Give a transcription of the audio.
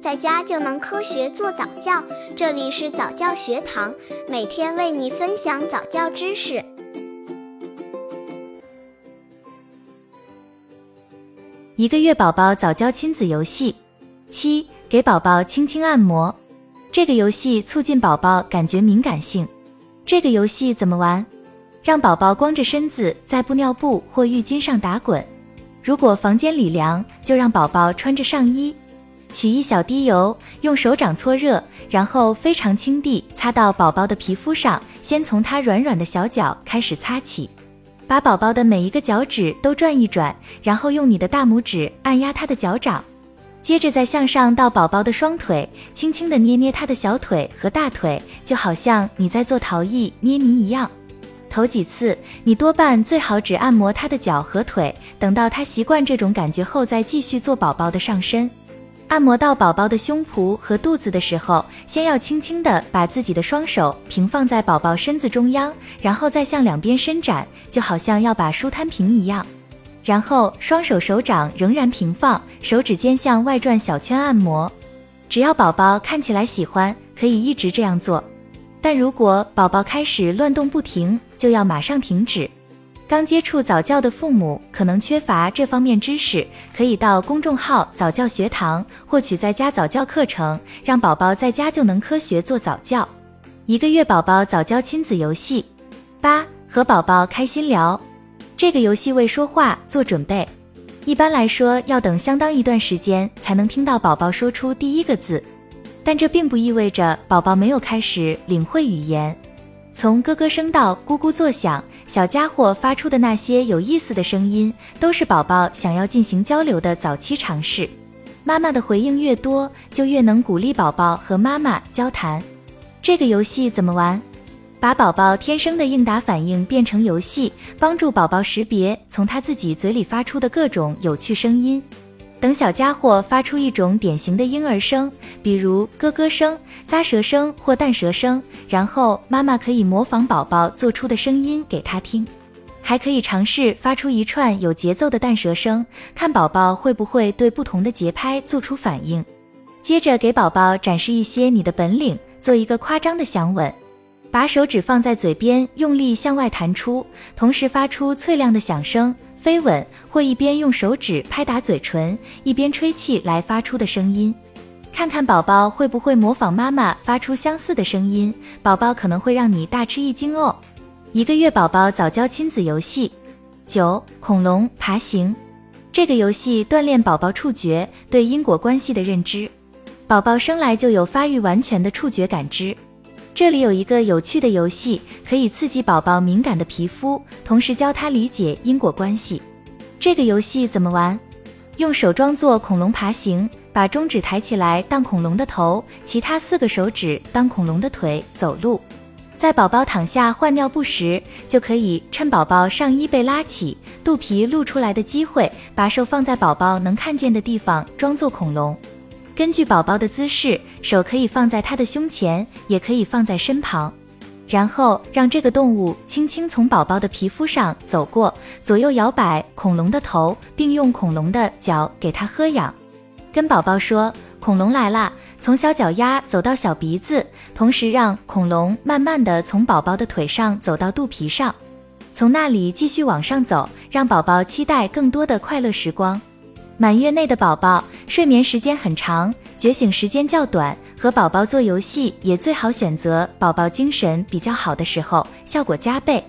在家就能科学做早教。这里是早教学堂，每天为你分享早教知识。一个月宝宝早教亲子游戏七，给宝宝轻轻按摩。这个游戏促进宝宝感觉敏感性。这个游戏怎么玩？让宝宝光着身子在布尿布或浴巾上打滚。如果房间里凉，就让宝宝穿着上衣。取一小滴油，用手掌搓热，然后非常轻地擦到宝宝的皮肤上，先从他软软的小脚开始擦起，把宝宝的每一个脚趾都转一转，然后用你的大拇指按压他的脚掌，接着再向上到宝宝的双腿，轻轻地捏捏他的小腿和大腿，就好像你在做陶艺捏泥一样。头几次，你多半最好只按摩他的脚和腿，等到他习惯这种感觉后，再继续做宝宝的上身。按摩到宝宝的胸脯和肚子的时候，先要轻轻地把自己的双手平放在宝宝身子中央，然后再向两边伸展，就好像要把书摊平一样。然后双手手掌仍然平放，手指尖向外转小圈按摩。只要宝宝看起来喜欢，可以一直这样做。但如果宝宝开始乱动不停，就要马上停止。刚接触早教的父母可能缺乏这方面知识，可以到公众号早教学堂获取在家早教课程，让宝宝在家就能科学做早教。一个月宝宝早教亲子游戏八，和宝宝开心聊。这个游戏为说话做准备，一般来说要等相当一段时间才能听到宝宝说出第一个字，但这并不意味着宝宝没有开始领会语言。从咯咯声到咕咕作响，小家伙发出的那些有意思的声音，都是宝宝想要进行交流的早期尝试。妈妈的回应越多，就越能鼓励宝宝和妈妈交谈。这个游戏怎么玩？把宝宝天生的应答反应变成游戏，帮助宝宝识别从他自己嘴里发出的各种有趣声音。等小家伙发出一种典型的婴儿声，比如咯咯声、咂舌声或弹舌声，然后妈妈可以模仿宝宝做出的声音给他听，还可以尝试发出一串有节奏的弹舌声，看宝宝会不会对不同的节拍做出反应。接着给宝宝展示一些你的本领，做一个夸张的响吻，把手指放在嘴边，用力向外弹出，同时发出脆亮的响声。飞吻或一边用手指拍打嘴唇，一边吹气来发出的声音，看看宝宝会不会模仿妈妈发出相似的声音。宝宝可能会让你大吃一惊哦。一个月宝宝早教亲子游戏九恐龙爬行，这个游戏锻炼宝宝触觉对因果关系的认知。宝宝生来就有发育完全的触觉感知。这里有一个有趣的游戏，可以刺激宝宝敏感的皮肤，同时教他理解因果关系。这个游戏怎么玩？用手装作恐龙爬行，把中指抬起来当恐龙的头，其他四个手指当恐龙的腿走路。在宝宝躺下换尿布时，就可以趁宝宝上衣被拉起、肚皮露出来的机会，把手放在宝宝能看见的地方，装作恐龙。根据宝宝的姿势，手可以放在他的胸前，也可以放在身旁，然后让这个动物轻轻从宝宝的皮肤上走过，左右摇摆恐龙的头，并用恐龙的脚给它喝氧。跟宝宝说：“恐龙来啦！”从小脚丫走到小鼻子，同时让恐龙慢慢的从宝宝的腿上走到肚皮上，从那里继续往上走，让宝宝期待更多的快乐时光。满月内的宝宝睡眠时间很长，觉醒时间较短，和宝宝做游戏也最好选择宝宝精神比较好的时候，效果加倍。